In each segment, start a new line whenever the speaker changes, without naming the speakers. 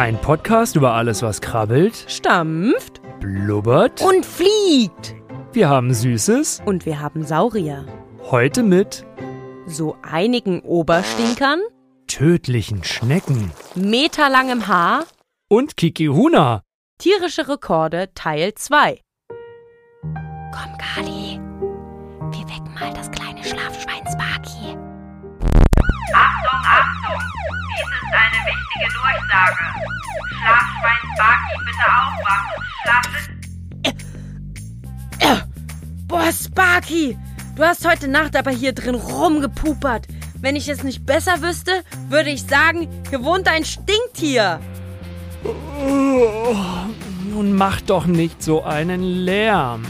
Ein Podcast über alles, was krabbelt,
stampft
blubbert.
und fliegt.
Wir haben Süßes.
Und wir haben Saurier.
Heute mit
So einigen Oberstinkern,
tödlichen Schnecken
meterlangem Haar,
und Kikihuna.
tierische Rekorde Teil 2. Komm, Kali. Wir wecken mal das kleine Schlafschwein Sparky.
Achtung, Achtung! Dies ist eine wichtige Durchsage. Schlafschwein Sparky, bitte aufwachen. Schlafen.
Boah, Sparky, du hast heute Nacht aber hier drin rumgepupert. Wenn ich es nicht besser wüsste, würde ich sagen, hier wohnt ein Stinktier.
Oh, nun mach doch nicht so einen Lärm.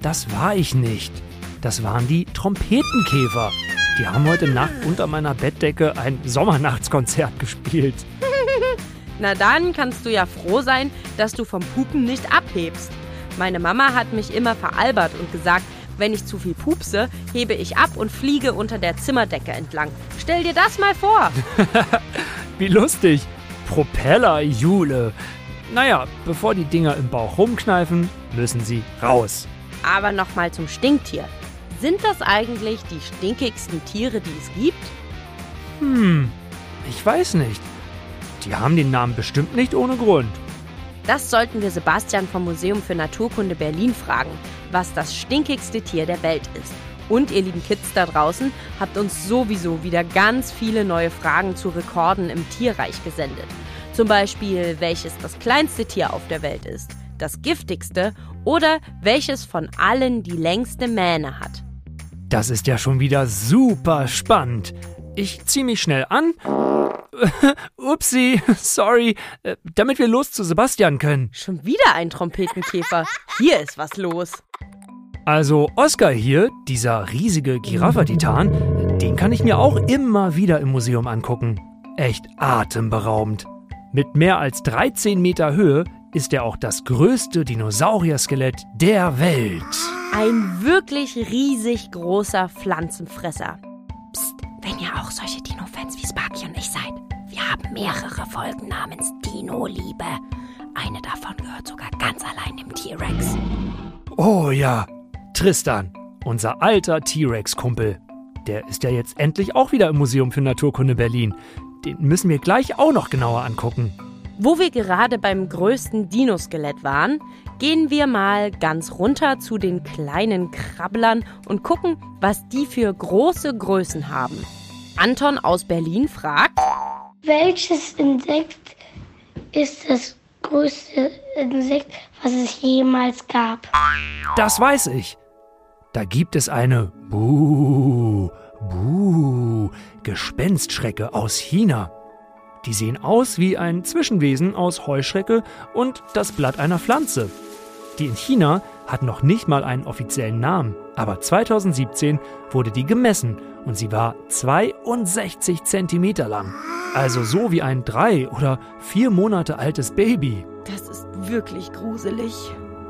Das war ich nicht. Das waren die Trompetenkäfer. Die haben heute Nacht unter meiner Bettdecke ein Sommernachtskonzert gespielt.
Na dann kannst du ja froh sein, dass du vom Pupen nicht abhebst. Meine Mama hat mich immer veralbert und gesagt, wenn ich zu viel pupse, hebe ich ab und fliege unter der Zimmerdecke entlang. Stell dir das mal vor.
Wie lustig. Propeller, Jule. Naja, bevor die Dinger im Bauch rumkneifen, müssen sie raus.
Aber nochmal zum Stinktier. Sind das eigentlich die stinkigsten Tiere, die es gibt?
Hm, ich weiß nicht. Die haben den Namen bestimmt nicht ohne Grund.
Das sollten wir Sebastian vom Museum für Naturkunde Berlin fragen, was das stinkigste Tier der Welt ist. Und ihr lieben Kids da draußen habt uns sowieso wieder ganz viele neue Fragen zu Rekorden im Tierreich gesendet. Zum Beispiel, welches das kleinste Tier auf der Welt ist, das giftigste oder welches von allen die längste Mähne hat.
Das ist ja schon wieder super spannend. Ich zieh mich schnell an. Upsi, sorry, äh, damit wir los zu Sebastian können.
Schon wieder ein Trompetenkäfer. Hier ist was los.
Also Oscar hier, dieser riesige Giraffe-Titan, den kann ich mir auch immer wieder im Museum angucken. Echt atemberaubend. Mit mehr als 13 Meter Höhe ist er auch das größte Dinosaurier-Skelett der Welt.
Ein wirklich riesig großer Pflanzenfresser. Psst, wenn ihr auch solche Dino-Fans wie Sparky und ich seid. Wir haben mehrere Folgen namens Dino-Liebe. Eine davon gehört sogar ganz allein dem T-Rex.
Oh ja, Tristan, unser alter T-Rex-Kumpel. Der ist ja jetzt endlich auch wieder im Museum für Naturkunde Berlin. Den müssen wir gleich auch noch genauer angucken.
Wo wir gerade beim größten Dinoskelett waren, gehen wir mal ganz runter zu den kleinen Krabblern und gucken, was die für große Größen haben. Anton aus Berlin fragt,
Welches Insekt ist das größte Insekt, was es jemals gab?
Das weiß ich. Da gibt es eine Buh, Buh, Gespenstschrecke aus China. Die sehen aus wie ein Zwischenwesen aus Heuschrecke und das Blatt einer Pflanze. Die in China hat noch nicht mal einen offiziellen Namen, aber 2017 wurde die gemessen und sie war 62 Zentimeter lang. Also so wie ein drei oder vier Monate altes Baby.
das ist wirklich gruselig.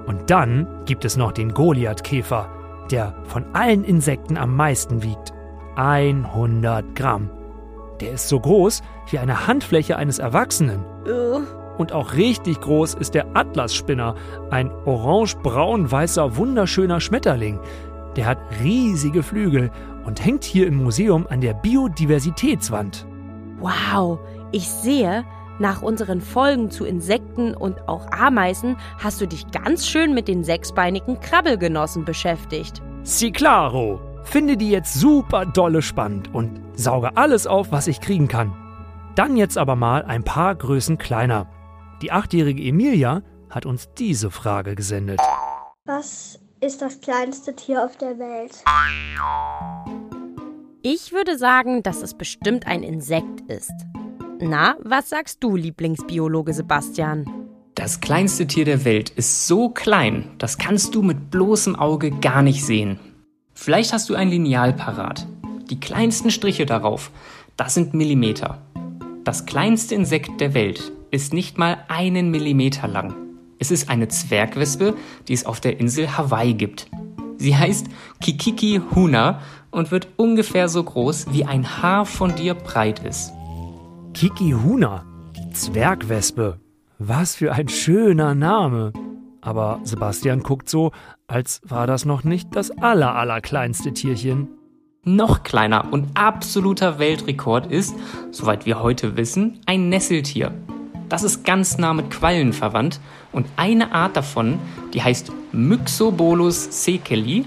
Und dann gibt es noch den Goliathkäfer, der von allen Insekten am meisten wiegt. 100 Gramm. Der ist so groß wie eine Handfläche eines Erwachsenen.
Äh,
Und auch richtig groß ist der Atlasspinner, ein orange-braun-weißer wunderschöner Schmetterling. Der hat riesige Flügel und hängt hier im Museum an der Biodiversitätswand.
Wow, ich sehe, nach unseren Folgen zu Insekten und auch Ameisen hast du dich ganz schön mit den sechsbeinigen Krabbelgenossen beschäftigt.
Si claro! Finde die jetzt super dolle spannend und sauge alles auf, was ich kriegen kann. Dann jetzt aber mal ein paar Größen kleiner. Die achtjährige Emilia hat uns diese Frage gesendet.
Was ist das kleinste Tier auf der Welt?
Ich würde sagen, dass es bestimmt ein Insekt ist. Na, was sagst du, Lieblingsbiologe Sebastian?
Das kleinste Tier der Welt ist so klein, das kannst du mit bloßem Auge gar nicht sehen. Vielleicht hast du ein Lineal parat. Die kleinsten Striche darauf, das sind Millimeter. Das kleinste Insekt der Welt ist nicht mal einen Millimeter lang. Es ist eine Zwergwespe, die es auf der Insel Hawaii gibt. Sie heißt Kikiki Huna und wird ungefähr so groß, wie ein Haar von dir breit ist.
Kiki Huna, die Zwergwespe. Was für ein schöner Name. Aber Sebastian guckt so, als war das noch nicht das aller, allerkleinste Tierchen.
Noch kleiner und absoluter Weltrekord ist, soweit wir heute wissen, ein Nesseltier. Das ist ganz nah mit Quallen verwandt und eine Art davon, die heißt Myxobolus sekeli,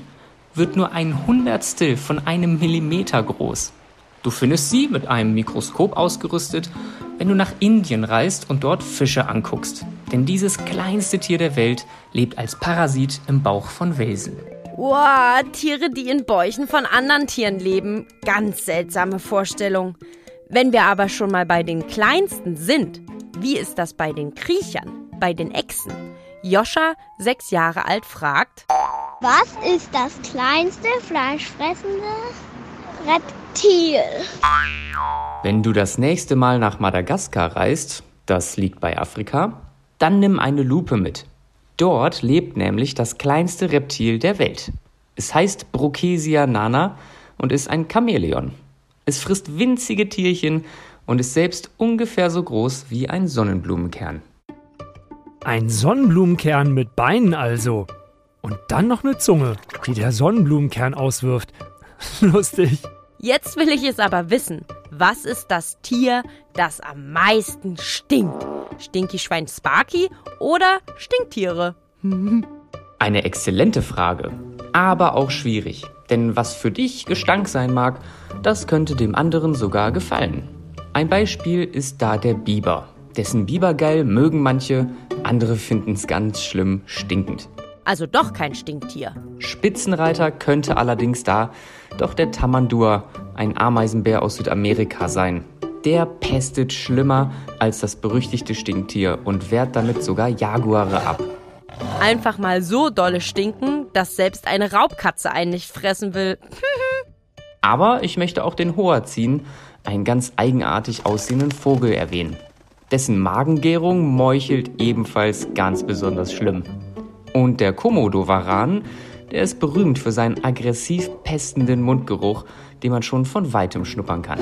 wird nur ein Hundertstel von einem Millimeter groß. Du findest sie mit einem Mikroskop ausgerüstet, wenn du nach Indien reist und dort Fische anguckst. Denn dieses kleinste Tier der Welt lebt als Parasit im Bauch von Welsen.
Wow, Tiere, die in Bäuchen von anderen Tieren leben. Ganz seltsame Vorstellung. Wenn wir aber schon mal bei den Kleinsten sind, wie ist das bei den Kriechern, bei den Echsen? Joscha, sechs Jahre alt, fragt,
Was ist das kleinste fleischfressende Reptil?
Wenn du das nächste Mal nach Madagaskar reist, das liegt bei Afrika, dann nimm eine Lupe mit. Dort lebt nämlich das kleinste Reptil der Welt. Es heißt Brochesia nana und ist ein Chamäleon. Es frisst winzige Tierchen und ist selbst ungefähr so groß wie ein Sonnenblumenkern.
Ein Sonnenblumenkern mit Beinen also. Und dann noch eine Zunge, die der Sonnenblumenkern auswirft. Lustig.
jetzt will ich es aber wissen. Was ist das Tier, das am meisten stinkt? Stinky Schwein Sparky oder Stinktiere?
Eine exzellente Frage, aber auch schwierig. Denn was für dich Gestank sein mag, das könnte dem anderen sogar gefallen. Ein Beispiel ist da der Biber. Dessen Bibergeil mögen manche, andere finden es ganz schlimm stinkend.
Also doch kein Stinktier.
Spitzenreiter könnte allerdings da doch der Tamandur, ein Ameisenbär aus Südamerika sein. Der pestet schlimmer als das berüchtigte Stinktier und wehrt damit sogar Jaguare ab.
Einfach mal so dolle stinken, dass selbst eine Raubkatze einen nicht fressen will.
Aber ich möchte auch den Hoazin, einen ganz eigenartig aussehenden Vogel, erwähnen. Dessen Magengärung meuchelt ebenfalls ganz besonders schlimm. Und der Komodowaran, der ist berühmt für seinen aggressiv pestenden Mundgeruch, den man schon von weitem schnuppern kann.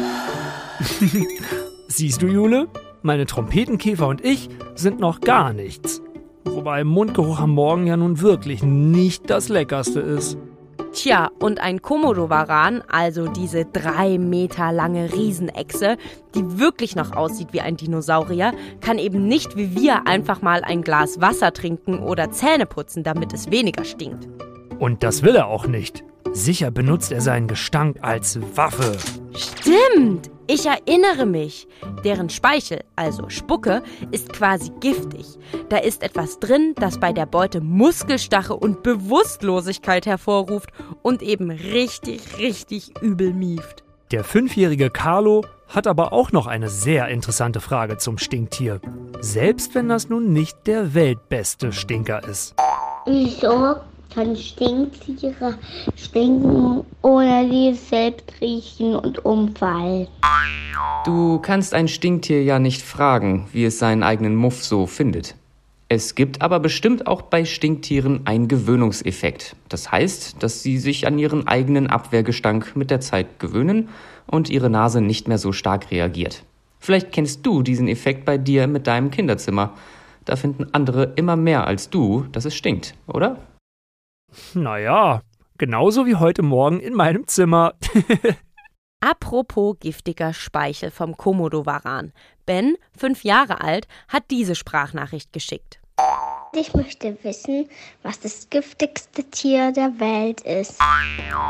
Siehst du, Jule? Meine Trompetenkäfer und ich sind noch gar nichts. Wobei Mundgeruch am Morgen ja nun wirklich nicht das Leckerste ist.
Tja, und ein Komodowaran, also diese drei Meter lange Riesenechse, die wirklich noch aussieht wie ein Dinosaurier, kann eben nicht wie wir einfach mal ein Glas Wasser trinken oder Zähne putzen, damit es weniger stinkt.
Und das will er auch nicht. Sicher benutzt er seinen Gestank als Waffe.
Stimmt! Ich erinnere mich. Deren Speichel, also Spucke, ist quasi giftig. Da ist etwas drin, das bei der Beute Muskelstache und Bewusstlosigkeit hervorruft und eben richtig, richtig übel mieft.
Der fünfjährige Carlo hat aber auch noch eine sehr interessante Frage zum Stinktier. Selbst wenn das nun nicht der weltbeste Stinker ist.
Wieso kann Stinktiere stinken, die es selbst riechen und umfallen?
Du kannst ein Stinktier ja nicht fragen, wie es seinen eigenen Muff so findet. Es gibt aber bestimmt auch bei Stinktieren einen Gewöhnungseffekt. Das heißt, dass sie sich an ihren eigenen Abwehrgestank mit der Zeit gewöhnen und ihre Nase nicht mehr so stark reagiert. Vielleicht kennst du diesen Effekt bei dir mit deinem Kinderzimmer. Da finden andere immer mehr als du, dass es stinkt, oder?
Naja, genauso wie heute Morgen in meinem Zimmer.
Apropos giftiger Speichel vom Komodowaran. Ben, fünf Jahre alt, hat diese Sprachnachricht geschickt.
Ich möchte wissen, was das giftigste Tier der Welt ist.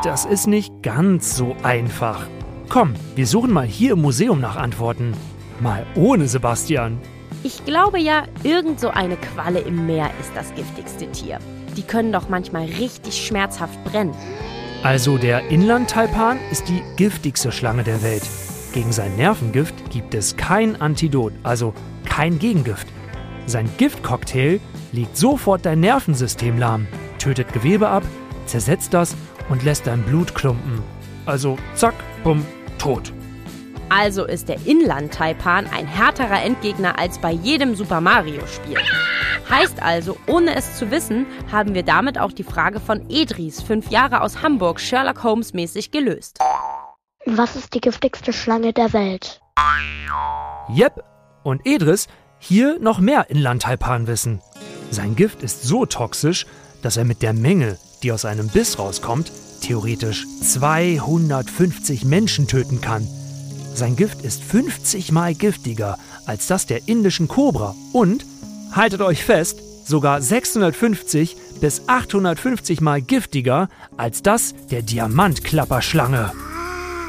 Das ist nicht ganz so einfach. Komm, wir suchen mal hier im Museum nach Antworten. Mal ohne Sebastian.
Ich glaube ja, irgend so eine Qualle im Meer ist das giftigste Tier. Die können doch manchmal richtig schmerzhaft brennen.
Also der Inlandtaipan ist die giftigste Schlange der Welt. Gegen sein Nervengift gibt es kein Antidot, also kein Gegengift. Sein Giftcocktail legt sofort dein Nervensystem lahm, tötet Gewebe ab, zersetzt das und lässt dein Blut klumpen. Also zack, bumm, tot.
Also ist der Inland-Taipan ein härterer Endgegner als bei jedem Super Mario-Spiel. Heißt also, ohne es zu wissen, haben wir damit auch die Frage von Edris, fünf Jahre aus Hamburg, Sherlock Holmes-mäßig gelöst.
Was ist die giftigste Schlange der Welt?
Jep, und Edris hier noch mehr Inland-Taipan wissen. Sein Gift ist so toxisch, dass er mit der Menge, die aus einem Biss rauskommt, theoretisch 250 Menschen töten kann. Sein Gift ist 50 mal giftiger als das der indischen Kobra und, haltet euch fest, sogar 650 bis 850 mal giftiger als das der Diamantklapperschlange.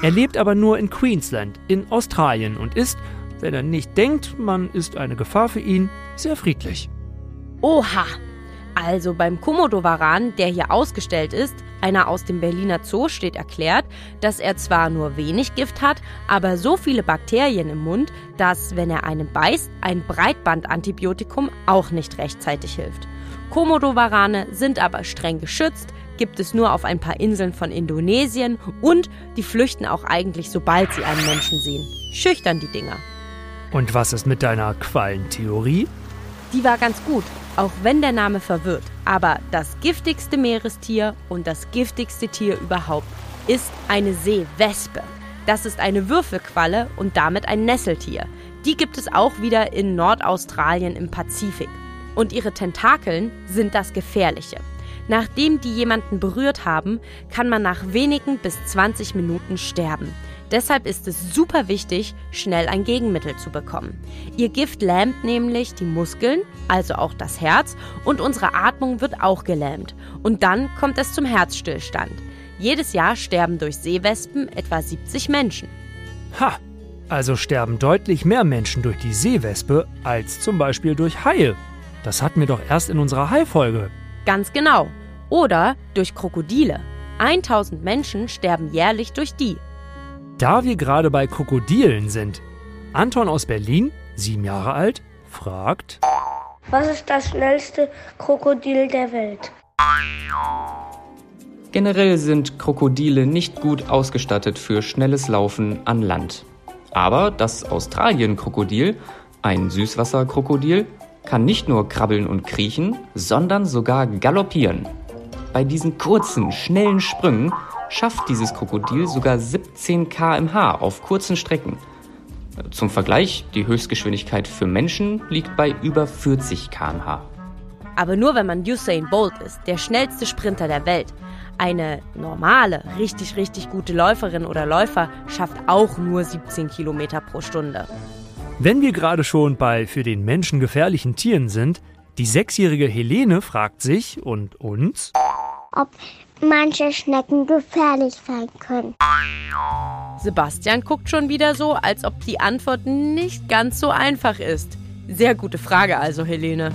Er lebt aber nur in Queensland, in Australien und ist, wenn er nicht denkt, man ist eine Gefahr für ihn, sehr friedlich.
Oha! Also beim Komodowaran, der hier ausgestellt ist, einer aus dem Berliner Zoo, steht erklärt, dass er zwar nur wenig Gift hat, aber so viele Bakterien im Mund, dass, wenn er einen beißt, ein Breitbandantibiotikum auch nicht rechtzeitig hilft. Komodowarane sind aber streng geschützt, gibt es nur auf ein paar Inseln von Indonesien und die flüchten auch eigentlich, sobald sie einen Menschen sehen. Schüchtern die Dinger.
Und was ist mit deiner Quallentheorie?
Die war ganz gut, auch wenn der Name verwirrt. Aber das giftigste Meerestier und das giftigste Tier überhaupt ist eine Seewespe. Das ist eine Würfelqualle und damit ein Nesseltier. Die gibt es auch wieder in Nordaustralien im Pazifik. Und ihre Tentakeln sind das Gefährliche. Nachdem die jemanden berührt haben, kann man nach wenigen bis 20 Minuten sterben. Deshalb ist es super wichtig, schnell ein Gegenmittel zu bekommen. Ihr Gift lähmt nämlich die Muskeln, also auch das Herz, und unsere Atmung wird auch gelähmt. Und dann kommt es zum Herzstillstand. Jedes Jahr sterben durch Seewespen etwa 70 Menschen.
Ha! Also sterben deutlich mehr Menschen durch die Seewespe als zum Beispiel durch Haie. Das hatten wir doch erst in unserer Hai-Folge.
Ganz genau. Oder durch Krokodile. 1000 Menschen sterben jährlich durch die.
Da wir gerade bei Krokodilen sind, Anton aus Berlin, sieben Jahre alt, fragt,
Was ist das schnellste Krokodil der Welt?
Generell sind Krokodile nicht gut ausgestattet für schnelles Laufen an Land. Aber das Australien-Krokodil, ein Süßwasserkrokodil, kann nicht nur krabbeln und kriechen, sondern sogar galoppieren. Bei diesen kurzen, schnellen Sprüngen schafft dieses Krokodil sogar 17 km/h auf kurzen Strecken. Zum Vergleich, die Höchstgeschwindigkeit für Menschen liegt bei über 40 km/h.
Aber nur wenn man Usain Bolt ist, der schnellste Sprinter der Welt. Eine normale, richtig, richtig gute Läuferin oder Läufer schafft auch nur 17 Kilometer pro Stunde.
wenn wir gerade schon bei für den Menschen gefährlichen Tieren sind, die sechsjährige Helene fragt sich und uns,
Ob manche Schnecken gefährlich sein können.
Sebastian guckt schon wieder so, als ob die Antwort nicht ganz so einfach ist. Sehr gute Frage also, Helene.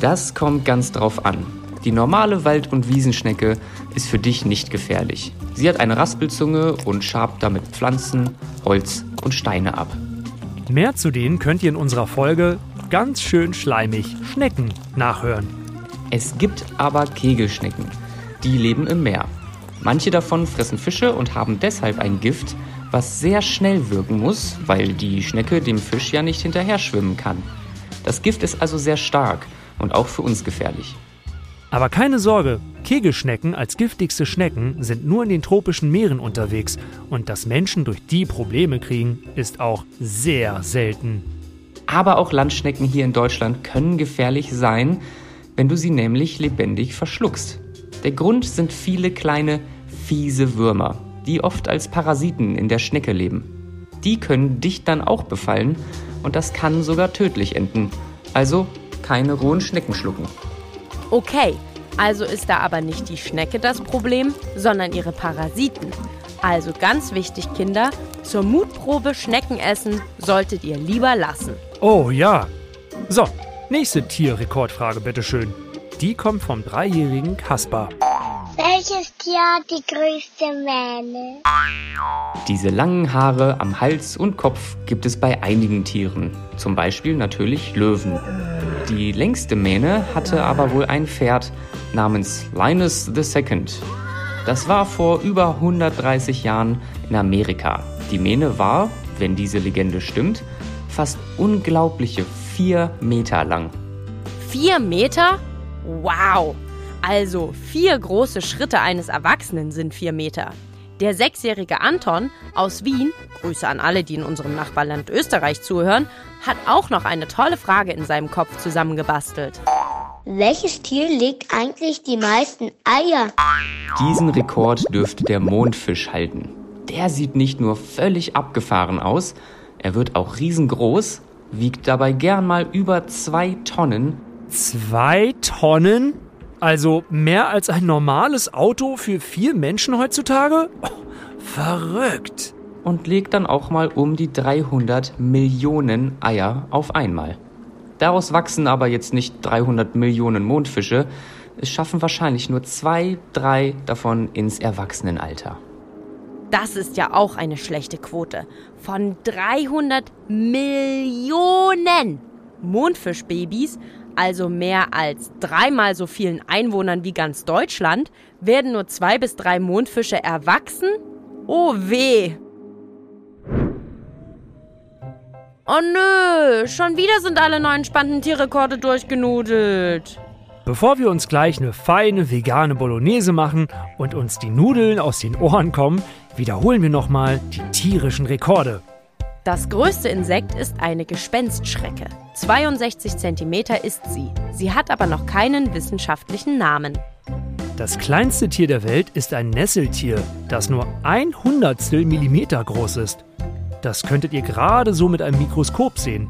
Das kommt ganz drauf an. Die normale Wald- und Wiesenschnecke ist für dich nicht gefährlich. Sie hat eine Raspelzunge und schabt damit Pflanzen, Holz und Steine ab.
mehr zu denen könnt ihr in unserer Folge ganz schön schleimig Schnecken nachhören.
Es gibt aber Kegelschnecken. Die leben im Meer. Manche davon fressen Fische und haben deshalb ein Gift, was sehr schnell wirken muss, weil die Schnecke dem Fisch ja nicht hinterher schwimmen kann. Das Gift ist also sehr stark und auch für uns gefährlich.
Aber keine Sorge, Kegelschnecken als giftigste Schnecken sind nur in den tropischen Meeren unterwegs und dass Menschen durch die Probleme kriegen, ist auch sehr selten.
Aber auch Landschnecken hier in Deutschland können gefährlich sein, wenn du sie nämlich lebendig verschluckst. Der Grund sind viele kleine, fiese Würmer, die oft als Parasiten in der Schnecke leben. Die können dich dann auch befallen und das kann sogar tödlich enden. Also keine rohen Schnecken schlucken.
Okay, also ist da aber nicht die Schnecke das Problem, sondern ihre Parasiten. Also ganz wichtig, Kinder, zur Mutprobe Schnecken essen solltet ihr lieber lassen.
Oh ja. So, nächste Tierrekordfrage bitteschön. Die kommt vom dreijährigen Kaspar.
Welches Tier hat die größte Mähne?
Diese langen Haare am Hals und Kopf gibt es bei einigen Tieren, zum Beispiel natürlich Löwen. Die längste Mähne hatte aber wohl ein Pferd namens Linus II. Das war vor über 130 Jahren in Amerika. Die Mähne war, wenn diese Legende stimmt, fast unglaubliche vier Meter lang.
Vier Meter? Wow! Also vier große Schritte eines Erwachsenen sind vier Meter. Der sechsjährige Anton aus Wien, Grüße an alle, die in unserem Nachbarland Österreich zuhören, hat auch noch eine tolle Frage in seinem Kopf zusammengebastelt.
Welches Tier legt eigentlich die meisten Eier?
Diesen Rekord dürfte der Mondfisch halten. Der sieht nicht nur völlig abgefahren aus, er wird auch riesengroß, wiegt dabei gern mal über zwei Tonnen
Zwei Tonnen? Also mehr als ein normales Auto für vier Menschen heutzutage? Oh, verrückt.
und legt dann auch mal um die 300 Millionen Eier auf einmal. Daraus wachsen aber jetzt nicht 300 Millionen Mondfische, es schaffen wahrscheinlich nur zwei, drei davon ins Erwachsenenalter.
Das ist ja auch eine schlechte Quote. Von 300 Millionen Mondfischbabys, also mehr als dreimal so vielen Einwohnern wie ganz Deutschland, werden nur zwei bis drei Mondfische erwachsen? Oh weh! Oh nö, schon wieder sind alle neuen spannenden Tierrekorde durchgenudelt.
Bevor wir uns gleich eine feine vegane Bolognese machen und uns die Nudeln aus den Ohren kommen, wiederholen wir nochmal die tierischen Rekorde.
Das größte Insekt ist eine Gespenstschrecke. 62 cm ist sie. Sie hat aber noch keinen wissenschaftlichen Namen.
Das kleinste Tier der Welt ist ein Nesseltier, das nur ein Hundertstel Millimeter groß ist. Das könntet ihr gerade so mit einem Mikroskop sehen.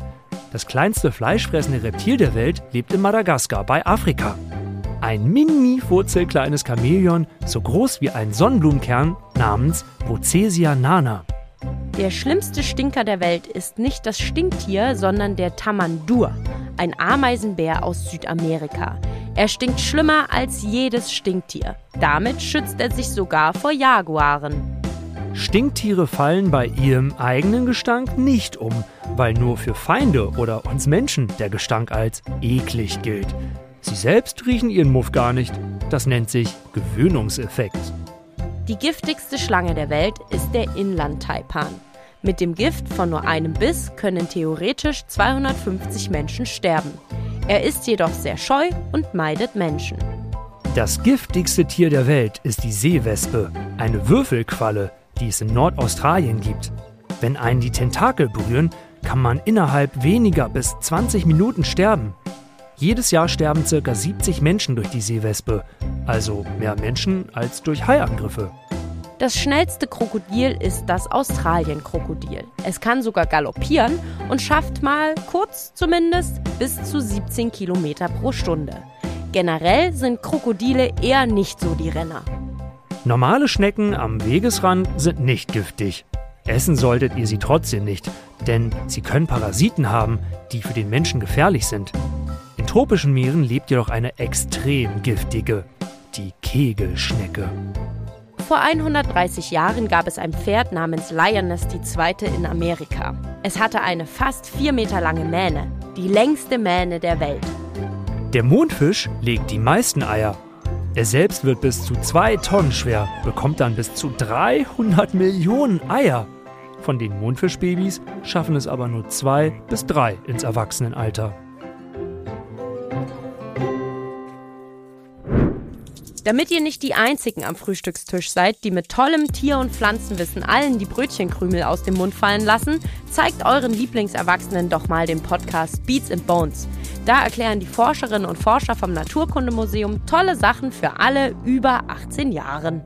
Das kleinste fleischfressende Reptil der Welt lebt in Madagaskar bei Afrika. Ein mini wurzelkleines Chamäleon, so groß wie ein Sonnenblumenkern, namens Bocesia nana.
Der schlimmste Stinker der Welt ist nicht das Stinktier, sondern der Tamandur, ein Ameisenbär aus Südamerika. Er stinkt schlimmer als jedes Stinktier. Damit schützt er sich sogar vor Jaguaren.
Stinktiere fallen bei ihrem eigenen Gestank nicht um, weil nur für Feinde oder uns Menschen der Gestank als eklig gilt. Sie selbst riechen ihren Muff gar nicht. Das nennt sich Gewöhnungseffekt.
Die giftigste Schlange der Welt ist der Inlandtaipan. Mit dem Gift von nur einem Biss können theoretisch 250 Menschen sterben. Er ist jedoch sehr scheu und meidet Menschen.
Das giftigste Tier der Welt ist die Seewespe, eine Würfelqualle, die es in Nordaustralien gibt. Wenn einen die Tentakel berühren, kann man innerhalb weniger bis 20 Minuten sterben. Jedes Jahr sterben ca. 70 Menschen durch die Seewespe, also mehr Menschen als durch Haiangriffe.
Das schnellste Krokodil ist das Australienkrokodil. Es kann sogar galoppieren und schafft mal, kurz zumindest, bis zu 17 Kilometer pro Stunde. Generell sind Krokodile eher nicht so die Renner.
Normale Schnecken am Wegesrand sind nicht giftig. Essen solltet ihr sie trotzdem nicht, denn sie können Parasiten haben, die für den Menschen gefährlich sind. In tropischen Meeren lebt jedoch eine extrem giftige, die Kegelschnecke.
Vor 130 Jahren gab es ein Pferd namens Lioness II. in Amerika. Es hatte eine fast 4 Meter lange Mähne, die längste Mähne der Welt.
Der Mondfisch legt die meisten Eier. Er selbst wird bis zu zwei Tonnen schwer, bekommt dann bis zu 300 Millionen Eier. Von den Mondfischbabys schaffen es aber nur zwei bis drei ins Erwachsenenalter.
Damit ihr nicht die einzigen am Frühstückstisch seid, die mit tollem Tier- und Pflanzenwissen allen die Brötchenkrümel aus dem Mund fallen lassen, zeigt euren Lieblingserwachsenen doch mal den Podcast Beats and Bones. Da erklären die Forscherinnen und Forscher vom Naturkundemuseum tolle Sachen für alle über 18 Jahren.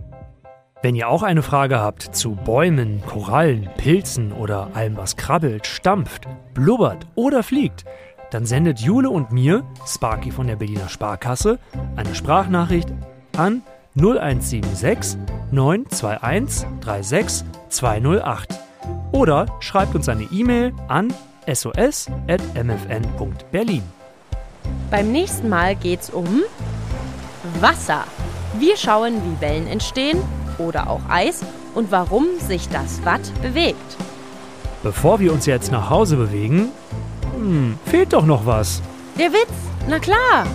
Wenn ihr auch eine Frage habt zu Bäumen, Korallen, Pilzen oder allem, was krabbelt, stampft, blubbert oder fliegt, dann sendet Jule und mir, Sparky von der Berliner Sparkasse, eine Sprachnachricht an 0176 921 36 208. Oder schreibt uns eine E-Mail an sos.mfn.berlin.
Beim nächsten Mal geht's um Wasser. Wir schauen, wie Wellen entstehen oder auch Eis und warum sich das Watt bewegt.
Bevor wir uns jetzt nach Hause bewegen, hm, fehlt doch noch was.
Der Witz, na klar.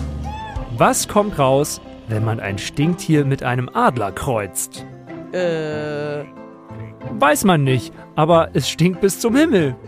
Was kommt raus, wenn man ein Stinktier mit einem Adler kreuzt?
Äh,
Weiß man nicht, aber es stinkt bis zum Himmel.